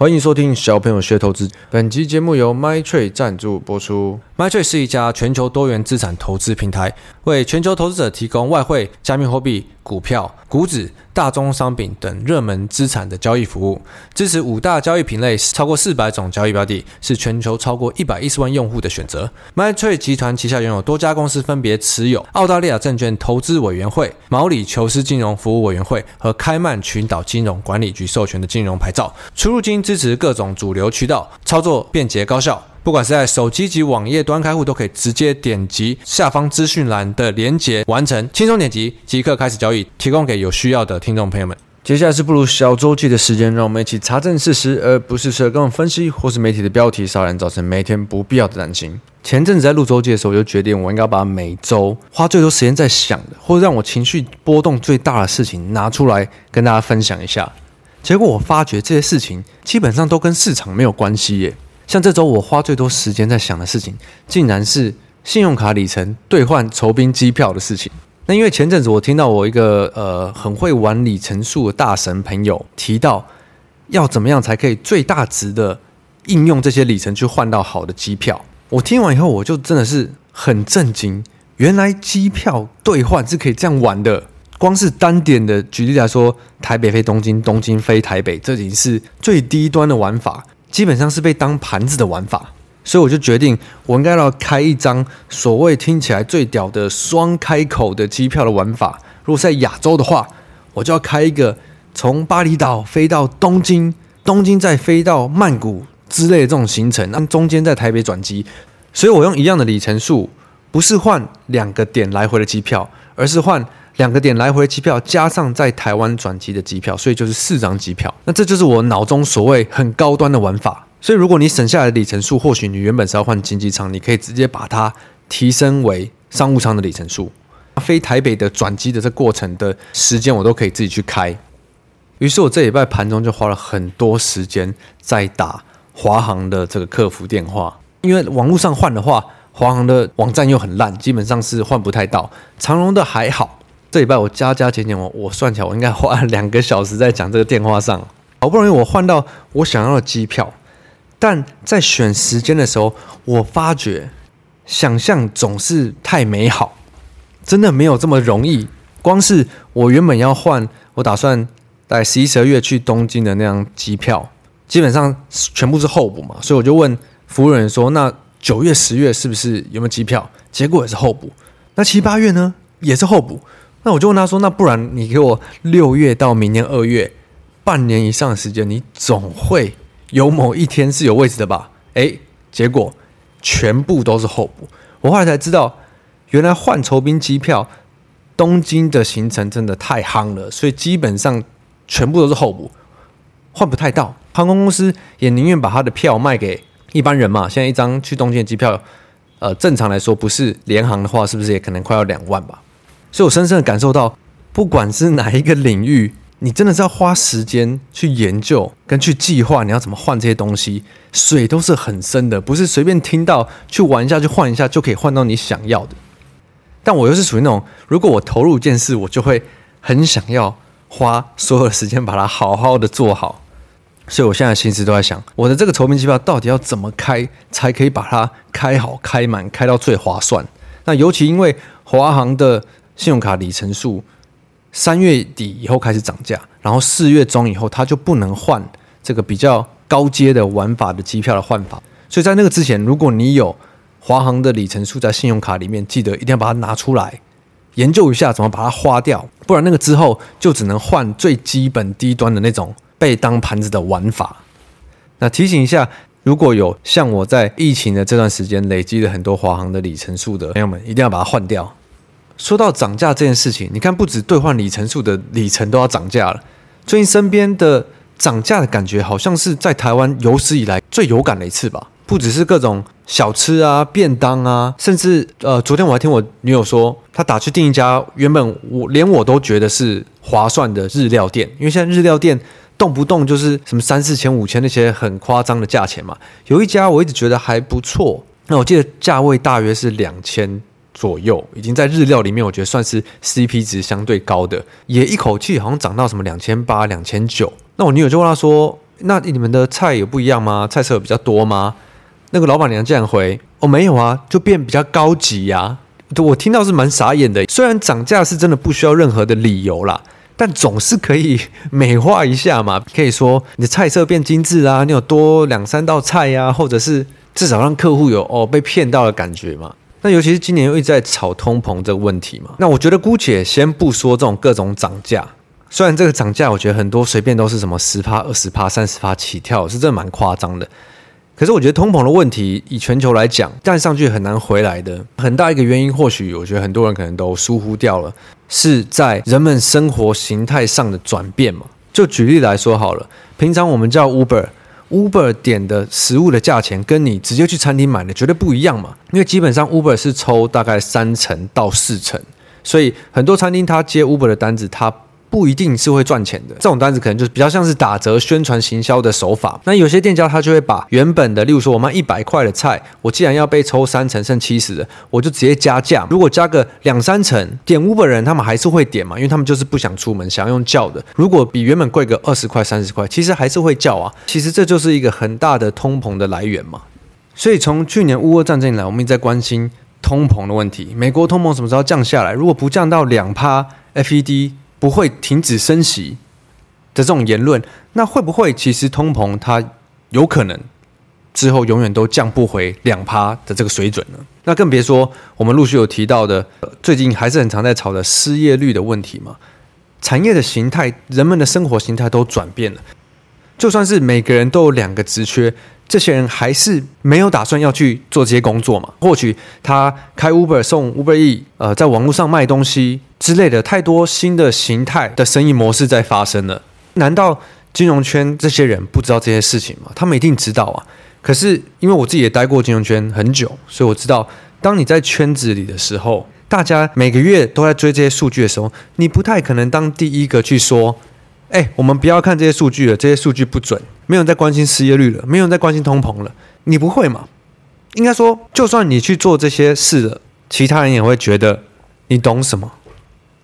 欢迎收听小朋友学投资。本集节目由 MyTrade 赞助播出。MyTrade 是一家全球多元资产投资平台，为全球投资者提供外汇、加密货币、股票、股指、大宗商品等热门资产的交易服务，支持五大交易品类，超过四百种交易标的，是全球超过一百一十万用户的选择。MyTrade 集团旗下拥有多家公司，分别持有澳大利亚证券投资委员会、毛里求斯金融服务委员会和开曼群岛金融管理局授权的金融牌照，出入金支持各种主流渠道，操作便捷高效。不管是在手机及网页端开户，都可以直接点击下方资讯栏的连结完成，轻松点击即刻开始交易，提供给有需要的听众朋友们。接下来是不如小周记的时间，让我们一起查证事实，而不是随各种分析或是媒体的标题杀人，造成每天不必要的担心。前阵子在录周记的时候，我就决定我应该把每周花最多时间在想的，或者让我情绪波动最大的事情拿出来跟大家分享一下。结果我发觉这些事情基本上都跟市场没有关系耶。像这周我花最多时间在想的事情，竟然是信用卡里程兑换酬宾机票的事情。那因为前阵子我听到我一个呃很会玩里程数的大神朋友提到，要怎么样才可以最大值的应用这些里程去换到好的机票。我听完以后，我就真的是很震惊，原来机票兑换是可以这样玩的。光是单点的举例来说，台北飞东京，东京飞台北，这已经是最低端的玩法。基本上是被当盘子的玩法，所以我就决定，我应该要开一张所谓听起来最屌的双开口的机票的玩法。如果在亚洲的话，我就要开一个从巴厘岛飞到东京，东京再飞到曼谷之类的这种行程，那中间在台北转机。所以我用一样的里程数，不是换两个点来回的机票，而是换。两个点来回机票加上在台湾转机的机票，所以就是四张机票。那这就是我脑中所谓很高端的玩法。所以如果你省下来的里程数，或许你原本是要换经济舱，你可以直接把它提升为商务舱的里程数。飞台北的转机的这过程的时间，我都可以自己去开。于是我这礼拜盘中就花了很多时间在打华航的这个客服电话，因为网络上换的话，华航的网站又很烂，基本上是换不太到。长荣的还好。这礼拜我加加减减，我我算起来，我应该花了两个小时在讲这个电话上。好不容易我换到我想要的机票，但在选时间的时候，我发觉想象总是太美好，真的没有这么容易。光是我原本要换，我打算在十一、十二月去东京的那张机票，基本上全部是候补嘛，所以我就问服务人员说：“那九月、十月是不是有没有机票？”结果也是候补。那七八月呢，也是候补。那我就问他说：“那不然你给我六月到明年二月半年以上的时间，你总会有某一天是有位置的吧？”诶，结果全部都是候补。我后来才知道，原来换酬宾机票，东京的行程真的太夯了，所以基本上全部都是候补，换不太到。航空公司也宁愿把他的票卖给一般人嘛。现在一张去东京的机票，呃，正常来说不是联航的话，是不是也可能快要两万吧？所以我深深的感受到，不管是哪一个领域，你真的是要花时间去研究跟去计划你要怎么换这些东西，水都是很深的，不是随便听到去玩一下去换一下就可以换到你想要的。但我又是属于那种，如果我投入一件事，我就会很想要花所有的时间把它好好的做好。所以我现在心思都在想，我的这个酬宾机票到底要怎么开，才可以把它开好、开满、开到最划算。那尤其因为华航的。信用卡里程数三月底以后开始涨价，然后四月中以后它就不能换这个比较高阶的玩法的机票的换法。所以在那个之前，如果你有华航的里程数在信用卡里面，记得一定要把它拿出来研究一下怎么把它花掉，不然那个之后就只能换最基本低端的那种被当盘子的玩法。那提醒一下，如果有像我在疫情的这段时间累积了很多华航的里程数的朋友们，一定要把它换掉。说到涨价这件事情，你看不止兑换里程数的里程都要涨价了。最近身边的涨价的感觉，好像是在台湾有史以来最有感的一次吧。不只是各种小吃啊、便当啊，甚至呃，昨天我还听我女友说，她打去订一家原本我连我都觉得是划算的日料店，因为现在日料店动不动就是什么三四千、五千那些很夸张的价钱嘛。有一家我一直觉得还不错，那我记得价位大约是两千。左右已经在日料里面，我觉得算是 CP 值相对高的，也一口气好像涨到什么两千八、两千九。那我女友就问他说：“那你们的菜有不一样吗？菜色有比较多吗？”那个老板娘这样回：“哦，没有啊，就变比较高级呀、”我听到是蛮傻眼的。虽然涨价是真的不需要任何的理由啦，但总是可以美化一下嘛。可以说你的菜色变精致啊，你有多两三道菜呀、或者是至少让客户有哦被骗到的感觉嘛。那尤其是今年又一直在炒通膨这个问题嘛。那我觉得姑且先不说这种各种涨价，虽然这个涨价我觉得很多随便都是什么十趴、二十趴、三十趴起跳，是真的蛮夸张的。可是我觉得通膨的问题，以全球来讲，站上去很难回来的。很大一个原因，或许我觉得很多人可能都疏忽掉了，是在人们生活形态上的转变嘛。就举例来说好了，平常我们叫 Uber Uber 点的食物的价钱，跟你直接去餐厅买的绝对不一样嘛。因为基本上 Uber 是抽大概三成到四成，所以很多餐厅他接 Uber 的单子，他不一定是会赚钱的，这种单子可能就是比较像是打折宣传行销的手法。那有些店家他就会把原本的，例如说我卖一百块的菜，我既然要被抽三成，剩七十的，我就直接加价。如果加个两三成，点 Uber 人他们还是会点嘛，因为他们就是不想出门，想要用叫的。如果比原本贵个二十块、三十块，其实还是会叫啊。其实这就是一个很大的通膨的来源嘛。所以从去年乌俄战争以来，我们一直在关心通膨的问题。美国通膨什么时候降下来？如果不降到两趴，FED。不会停止升息的这种言论，那会不会其实通膨它有可能之后永远都降不回两趴的这个水准呢？那更别说我们陆续有提到的，最近还是很常在吵的失业率的问题嘛。产业的形态，人们的生活形态都转变了，就算是每个人都有两个职缺。这些人还是没有打算要去做这些工作嘛？或许他开 Uber 送 Uber E，呃，在网络上卖东西之类的，太多新的形态的生意模式在发生了。难道金融圈这些人不知道这些事情吗？他们一定知道啊。可是因为我自己也待过金融圈很久，所以我知道，当你在圈子里的时候，大家每个月都在追这些数据的时候，你不太可能当第一个去说。哎，我们不要看这些数据了，这些数据不准，没有人在关心失业率了，没有人在关心通膨了。你不会吗？应该说，就算你去做这些事了，其他人也会觉得你懂什么？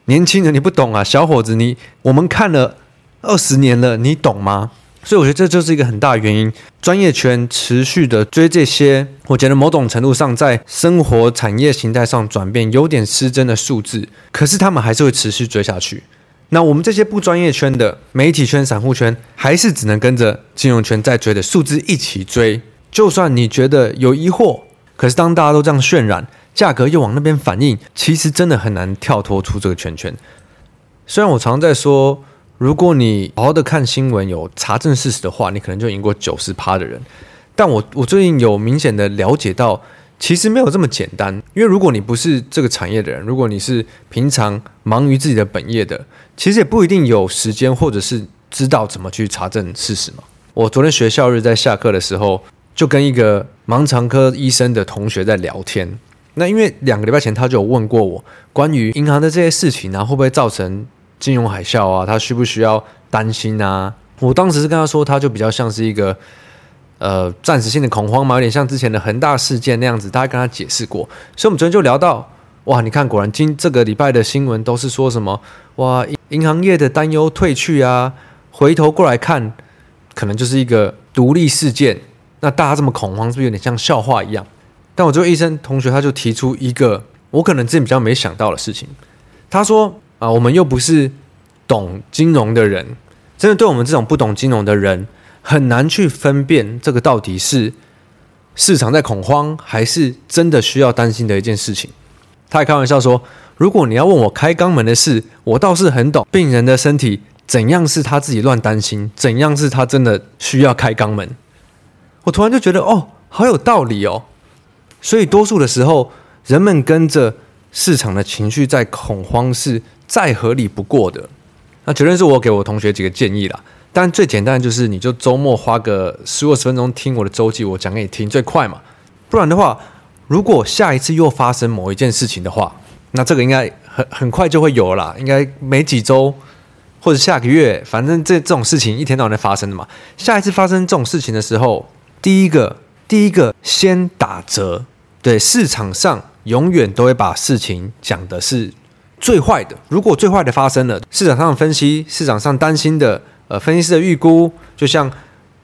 年轻人你不懂啊，小伙子你我们看了二十年了，你懂吗？所以我觉得这就是一个很大原因，专业圈持续的追这些，我觉得某种程度上在生活产业形态上转变有点失真的数字，可是他们还是会持续追下去。那我们这些不专业圈的媒体圈、散户圈，还是只能跟着金融圈在追的数字一起追。就算你觉得有疑惑，可是当大家都这样渲染，价格又往那边反应，其实真的很难跳脱出这个圈圈。虽然我常常在说，如果你好好的看新闻，有查证事实的话，你可能就赢过九十趴的人。但我我最近有明显的了解到。其实没有这么简单，因为如果你不是这个产业的人，如果你是平常忙于自己的本业的，其实也不一定有时间或者是知道怎么去查证事实嘛。我昨天学校日在下课的时候，就跟一个盲肠科医生的同学在聊天。那因为两个礼拜前他就有问过我关于银行的这些事情啊，会不会造成金融海啸啊？他需不需要担心啊？我当时是跟他说，他就比较像是一个。呃，暂时性的恐慌嘛，有点像之前的恒大事件那样子，大家跟他解释过。所以，我们昨天就聊到，哇，你看，果然今这个礼拜的新闻都是说什么，哇，银行业的担忧退去啊，回头过来看，可能就是一个独立事件。那大家这么恐慌，是不是有点像笑话一样？但我这位医生同学他就提出一个我可能之前比较没想到的事情，他说啊，我们又不是懂金融的人，真的对我们这种不懂金融的人。很难去分辨这个到底是市场在恐慌，还是真的需要担心的一件事情。他还开玩笑说：“如果你要问我开肛门的事，我倒是很懂病人的身体怎样是他自己乱担心，怎样是他真的需要开肛门。”我突然就觉得哦，好有道理哦。所以多数的时候，人们跟着市场的情绪在恐慌是再合理不过的。那绝对是我给我同学几个建议啦。但最简单就是，你就周末花个十五十分钟听我的周记，我讲给你听最快嘛。不然的话，如果下一次又发生某一件事情的话，那这个应该很很快就会有了，应该没几周或者下个月，反正这这种事情一天到晚在发生的嘛。下一次发生这种事情的时候，第一个第一个先打折，对，市场上永远都会把事情讲的是最坏的。如果最坏的发生了，市场上分析，市场上担心的。呃，分析师的预估就像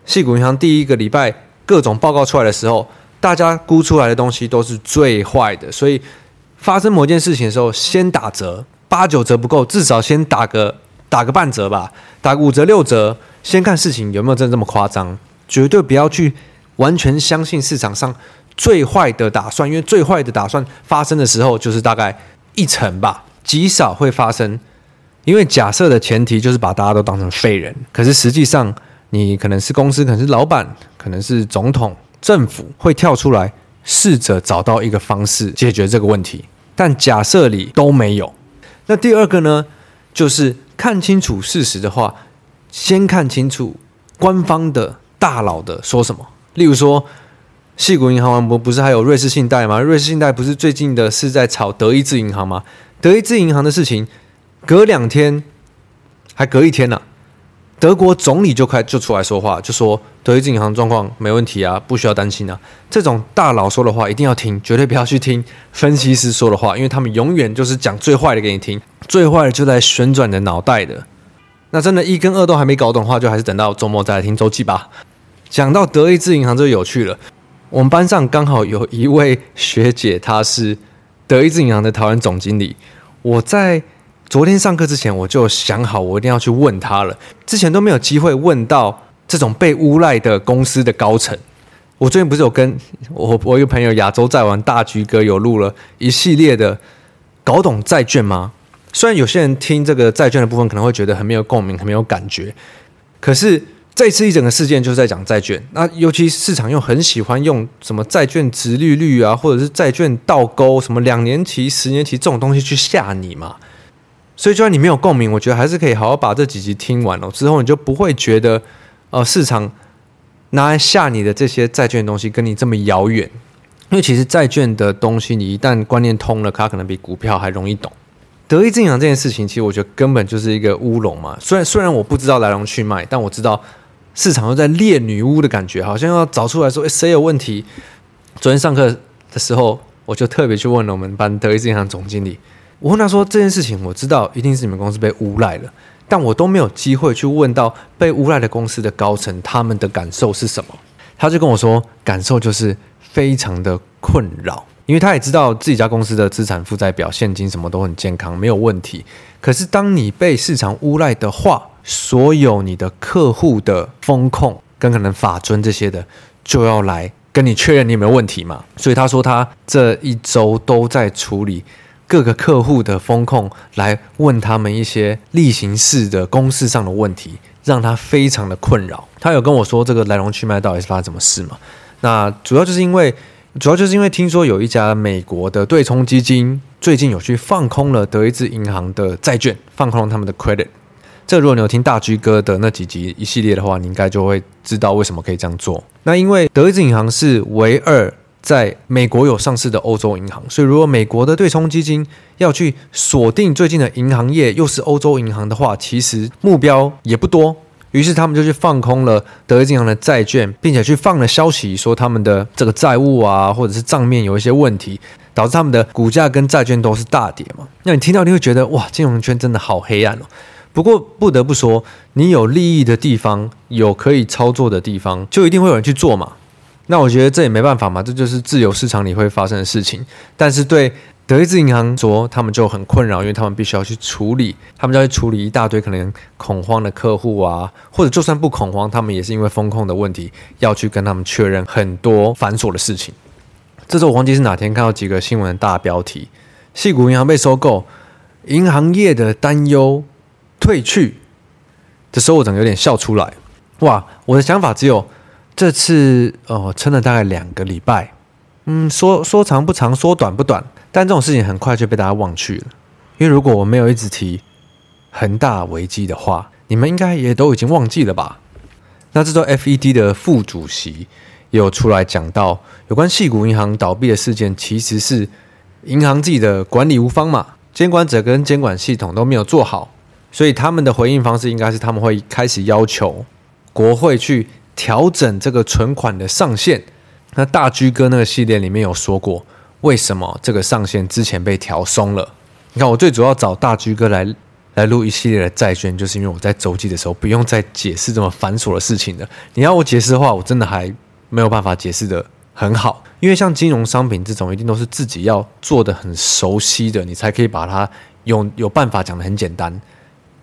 矽谷银行第一个礼拜各种报告出来的时候，大家估出来的东西都是最坏的，所以发生某件事情的时候，先打折，八九折不够，至少先打个打个半折吧，打个五折六折，先看事情有没有真这么夸张，绝对不要去完全相信市场上最坏的打算，因为最坏的打算发生的时候就是大概一成吧，极少会发生。因为假设的前提就是把大家都当成废人，可是实际上你可能是公司，可能是老板，可能是总统、政府会跳出来试着找到一个方式解决这个问题。但假设里都没有。那第二个呢，就是看清楚事实的话，先看清楚官方的大佬的说什么。例如说，矽谷银行不不是还有瑞士信贷吗？瑞士信贷不是最近的是在炒德意志银行吗？德意志银行的事情。隔两天，还隔一天呢、德国总理就开就出来说话，就说德意志银行状况没问题啊，不需要担心啊。这种大佬说的话一定要听，绝对不要去听分析师说的话，因为他们永远就是讲最坏的给你听，最坏的就在旋转你的脑袋的。那真的，一跟二都还没搞懂的话，就还是等到周末再来听周记吧。讲到德意志银行就有趣了，我们班上刚好有一位学姐，她是德意志银行的台湾总经理，我在。昨天上课之前，我就想好，我一定要去问他了。之前都没有机会问到这种被诬赖的公司的高层。我最近不是有跟我我一个朋友亚洲债玩大橘哥有录了一系列的搞懂债券吗？虽然有些人听这个债券的部分可能会觉得很没有共鸣，很没有感觉，可是这次一整个事件就是在讲债券。那尤其市场又很喜欢用什么债券殖利率啊，或者是债券倒钩，什么两年期、十年期这种东西去吓你嘛。所以，就算你没有共鸣，我觉得还是可以好好把这几集听完了之后，你就不会觉得，呃，市场拿来吓你的这些债券的东西跟你这么遥远。因为其实债券的东西，你一旦观念通了，它可能比股票还容易懂。德意志银行这件事情，其实我觉得根本就是一个乌龙嘛。虽然虽然我不知道来龙去脉，但我知道市场又在猎女巫的感觉，好像要找出来说，谁有问题？昨天上课的时候，我就特别去问了我们班德意志银行总经理。我问他说：“这件事情我知道一定是你们公司被诬赖了，但我都没有机会去问到被诬赖的公司的高层他们的感受是什么。”他就跟我说：“感受就是非常的困扰，因为他也知道自己家公司的资产负债表、现金什么都很健康，没有问题。可是当你被市场诬赖的话，所有你的客户的风控跟可能法遵这些的就要来跟你确认你有没有问题嘛。所以他说他这一周都在处理。”各个客户的风控来问他们一些例行式的公事上的问题，让他非常的困扰。他有跟我说这个来龙去脉到底是发生什么事吗？那主要就是因为，主要就是因为听说有一家美国的对冲基金最近有去放空了德意志银行的债券，放空了他们的 credit。这如果你有听大居哥的那几集一系列的话，你应该就会知道为什么可以这样做。那因为德意志银行是唯二。在美国有上市的欧洲银行，所以如果美国的对冲基金要去锁定最近的银行业，又是欧洲银行的话，其实目标也不多。于是他们就去放空了德意志银行的债券，并且去放了消息说他们的这个债务啊，或者是账面有一些问题，导致他们的股价跟债券都是大跌嘛。那你听到你会觉得哇，金融圈真的好黑暗哦。不过不得不说，你有利益的地方，有可以操作的地方，就一定会有人去做嘛。那我觉得这也没办法嘛，这就是自由市场里会发生的事情。但是对德意志银行说，他们就很困扰，因为他们必须要去处理，他们就要去处理一大堆可能恐慌的客户啊，或者就算不恐慌，他们也是因为风控的问题要去跟他们确认很多繁琐的事情。这时候我忘记是哪天看到几个新闻的大标题：矽谷银行被收购，银行业的担忧退去。的时候我整个有点笑出来。哇，我的想法只有。这次哦，撑了大概两个礼拜，嗯，说说长不长，说短不短，但这种事情很快就被大家忘去了。因为如果我没有一直提恒大危机的话，你们应该也都已经忘记了吧？那这周 FED 的副主席也有出来讲到，有关矽谷银行倒闭的事件，其实是银行自己的管理无方嘛，监管者跟监管系统都没有做好，所以他们的回应方式应该是他们会开始要求国会去。调整这个存款的上限，那大居哥那个系列里面有说过，为什么这个上限之前被调松了？你看，我最主要找大居哥来来录一系列的债券，就是因为我在周记的时候不用再解释这么繁琐的事情了。你要我解释的话，我真的还没有办法解释的很好，因为像金融商品这种，一定都是自己要做的很熟悉的，你才可以把它有有办法讲得很简单。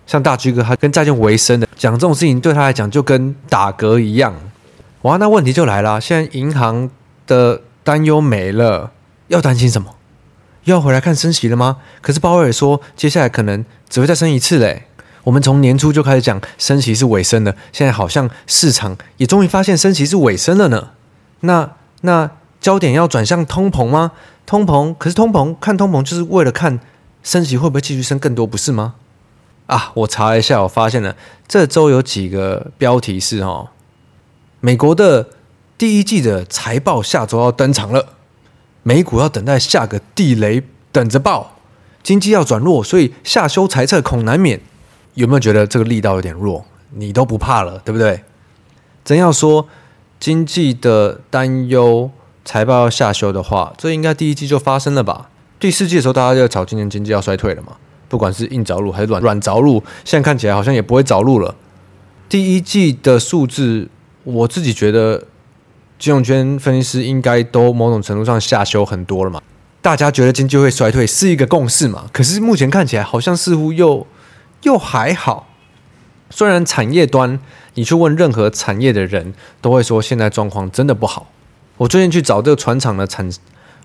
像大居哥他跟债券维生的，讲这种事情对他来讲就跟打嗝一样。哇，那问题就来了，现在银行的担忧没了，要担心什么？要回来看升息了吗？可是鲍威尔说，接下来可能只会再升一次嘞。我们从年初就开始讲升息是尾声了，现在好像市场也终于发现升息是尾声了呢。那那焦点要转向通膨吗？通膨，可是通膨看通膨就是为了看升息会不会继续升更多，不是吗？啊，我查了一下，我发现了这周有几个标题是哦，美国的第一季的财报下周要登场了。美股要等待下个地雷等着爆，经济要转弱，所以下修财测恐难免。有没有觉得这个力道有点弱？你都不怕了，对不对？真要说经济的担忧，财报要下修的话，这应该第一季就发生了吧？第四季的时候，大家就炒今年经济要衰退了嘛？不管是硬着陆还是软软着陆，现在看起来好像也不会着陆了。第一季的数字，我自己觉得。金融圈分析师应该都某种程度上下修很多了嘛？大家觉得经济会衰退是一个共识嘛？可是目前看起来好像似乎又又还好。虽然产业端你去问任何产业的人都会说现在状况真的不好。我最近去找这个船厂的产，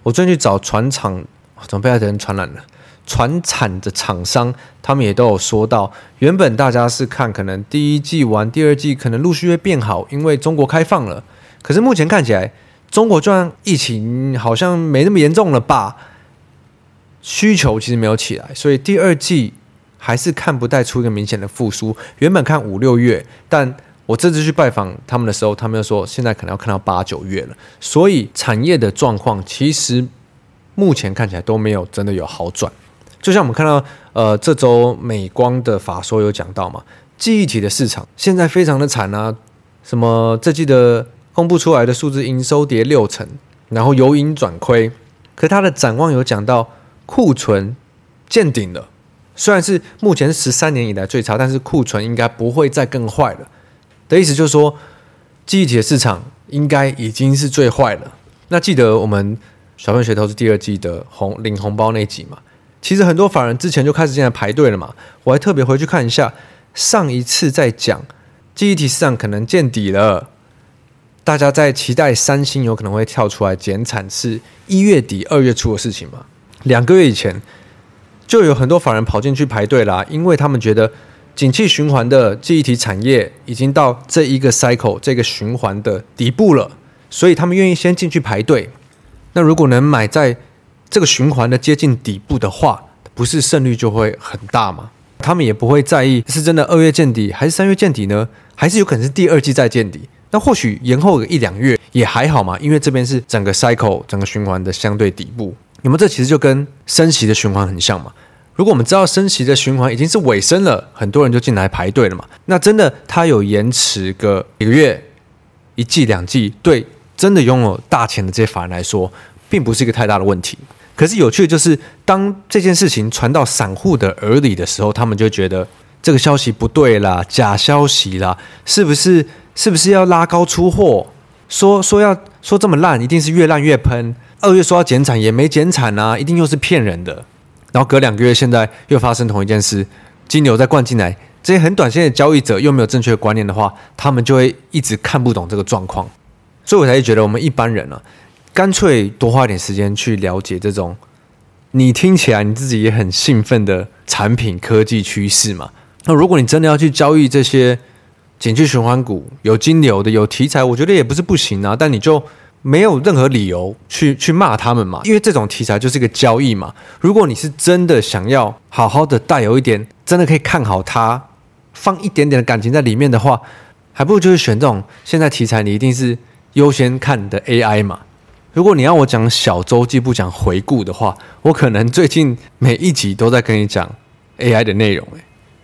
我最近去找船厂，怎么被他人传染了？船产的厂商他们也都有说到，原本大家是看可能第一季完，第二季可能陆续会变好，因为中国开放了。可是目前看起来，中国就算疫情好像没那么严重了吧？需求其实没有起来，所以第二季还是看不带出一个明显的复苏。原本看五六月，但我这次去拜访他们的时候，他们又说现在可能要看到八九月了。所以产业的状况其实目前看起来都没有真的有好转。就像我们看到，呃，这周美光的法说有讲到嘛，记忆体的市场现在非常的惨啊，什么这季的。公布出来的数字，营收跌六成，然后由盈转亏。可它的展望有讲到库存见顶了，虽然是目前十三年以来最差，但是库存应该不会再更坏了。的意思就是说，记忆体的市场应该已经是最坏了。那记得我们小朋友学投资第二季的红领红包那集嘛？其实很多法人之前就开始进来排队了嘛。我还特别回去看一下，上一次在讲记忆体市场可能见底了。大家在期待三星有可能会跳出来减产，是一月底二月初的事情嘛？两个月以前就有很多法人跑进去排队啦，因为他们觉得景气循环的记忆体产业已经到这一个 cycle 这个循环的底部了，所以他们愿意先进去排队。那如果能买在这个循环的接近底部的话，不是胜率就会很大吗？他们也不会在意是真的二月见底还是三月见底呢？还是有可能是第二季再见底？那或许延后个一两月也还好嘛，因为这边是整个 cycle 整个循环的相对底部。那么这其实就跟升息的循环很像嘛。如果我们知道升息的循环已经是尾声了，很多人就进来排队了嘛。那真的它有延迟个几个月、一季、两季，对真的拥有大钱的这些法人来说，并不是一个太大的问题。可是有趣的就是，当这件事情传到散户的耳里的时候，他们就觉得这个消息不对啦，假消息啦，是不是？是不是要拉高出货？说说要说这么烂，一定是越烂越喷。二月说要减产，也没减产啊，一定又是骗人的。然后隔两个月，现在又发生同一件事，金牛再灌进来，这些很短线的交易者又没有正确的观念的话，他们就会一直看不懂这个状况。所以我才会觉得，我们一般人啊，干脆多花一点时间去了解这种你听起来你自己也很兴奋的产品科技趋势嘛。那如果你真的要去交易这些，景气循环股有金流的有题材，我觉得也不是不行啊。但你就没有任何理由去去骂他们嘛，因为这种题材就是一个交易嘛。如果你是真的想要好好的带有一点真的可以看好它，放一点点的感情在里面的话，还不如就是选这种现在题材你一定是优先看的 AI 嘛。如果你要我讲小周记不讲回顾的话，我可能最近每一集都在跟你讲 AI 的内容诶。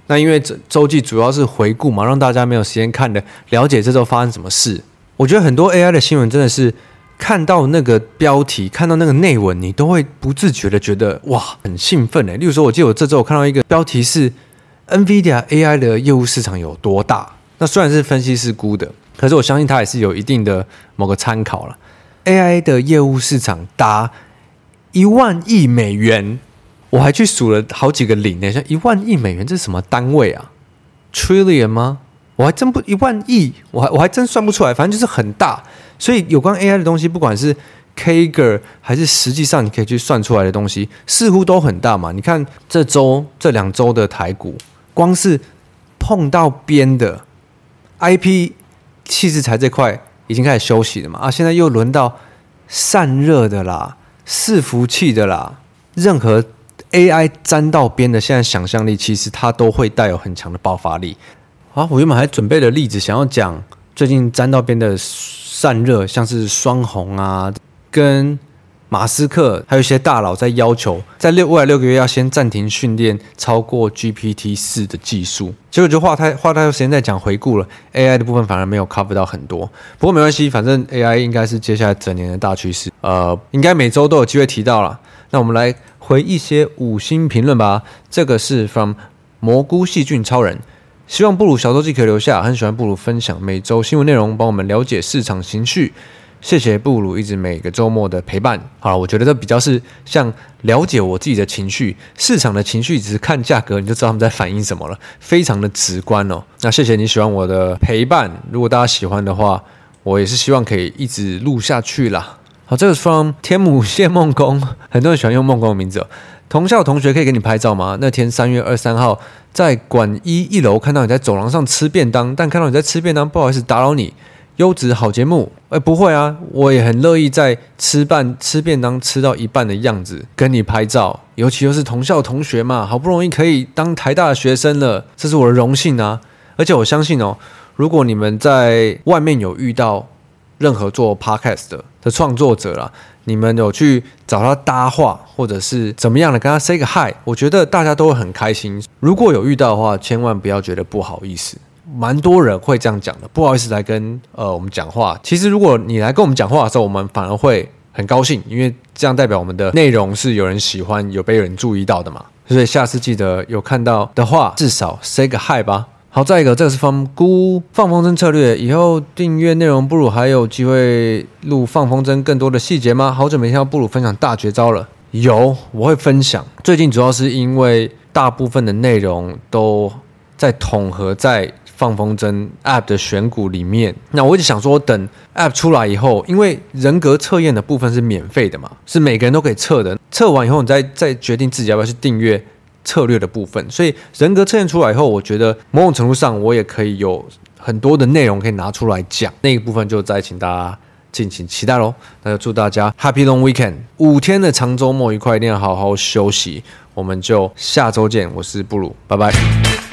那因为这周记主要是回顾嘛，让大家没有时间看的，了解这周发生什么事。我觉得很多 AI 的新闻真的是看到那个标题，看到那个内文，你都会不自觉的觉得哇，很兴奋诶。例如说，我记得我这周我看到一个标题是 NVIDIA AI 的业务市场有多大？那虽然是分析师估的，可是我相信它也是有一定的某个参考了。AI 的业务市场达一万亿美元，我还去数了好几个零呢，像一万亿美元这是什么单位啊？Trillion 吗？我还真不一万亿，我还我还真算不出来，反正就是很大。所以有关 AI 的东西，不管是 CAGR 还是实际上你可以去算出来的东西，似乎都很大嘛。你看这周这两周的台股，光是碰到边的 IP 气质材这块已经开始休息了嘛？啊，现在又轮到散热的啦、伺服器的啦，任何 AI 沾到边的，现在想象力其实它都会带有很强的爆发力。好，我原本还准备了例子，想要讲最近沾到边的散热，像是双红啊，跟马斯克还有一些大佬在要求，在六未来六个月要先暂停训练超过 GPT 四的技术。结果就花太花太多时间在讲回顾了，AI 的部分反而没有 cover 到很多。不过没关系，反正 AI 应该是接下来整年的大趋势，呃，应该每周都有机会提到了。那我们来回一些五星评论吧。这个是 from 蘑菇细菌超人。希望布鲁小周记可以留下，很喜欢布鲁分享每周新闻内容，帮我们了解市场情绪。谢谢布鲁一直每个周末的陪伴。好，我觉得这比较是像了解我自己的情绪，市场的情绪只是看价格你就知道他们在反映什么了，非常的直观哦。那谢谢你喜欢我的陪伴，如果大家喜欢的话，我也是希望可以一直录下去啦。好，这个是 from 天母谢梦工，很多人喜欢用梦工的名字哦。同校同学可以给你拍照吗？那天三月二三号。在馆一一楼看到你在走廊上吃便当，但看到你在吃便当，不好意思打扰你。优质好节目，哎，不会啊，我也很乐意在吃饭吃便当吃到一半的样子跟你拍照，尤其又是同校同学嘛，好不容易可以当台大的学生了，这是我的荣幸啊！而且我相信哦，如果你们在外面有遇到任何做 podcast 的的创作者啦。你们有去找他搭话，或者是怎么样的跟他 say 个 hi，我觉得大家都会很开心。如果有遇到的话，千万不要觉得不好意思，蛮多人会这样讲的，不好意思来跟呃我们讲话。其实如果你来跟我们讲话的时候，我们反而会很高兴，因为这样代表我们的内容是有人喜欢，有被人注意到的嘛。所以下次记得有看到的话，至少 say 个 hi 吧。好，再一个，这个是放孤放风筝策略。以后订阅内容，布鲁还有机会录放风筝更多的细节吗？好久没听到布鲁分享大绝招了。有，我会分享。最近主要是因为大部分的内容都在统合在放风筝 App 的选股里面。那我一直想说，等 App 出来以后，因为人格测验的部分是免费的嘛，是每个人都可以测的。测完以后，你再再决定自己要不要去订阅。策略的部分，所以人格测验出来以后，我觉得某种程度上我也可以有很多的内容可以拿出来讲，那一部分就再请大家敬请期待喽。那就祝大家 Happy Long Weekend，五天的长周末愉快，一定要好好休息。我们就下周见，我是布鲁，拜拜。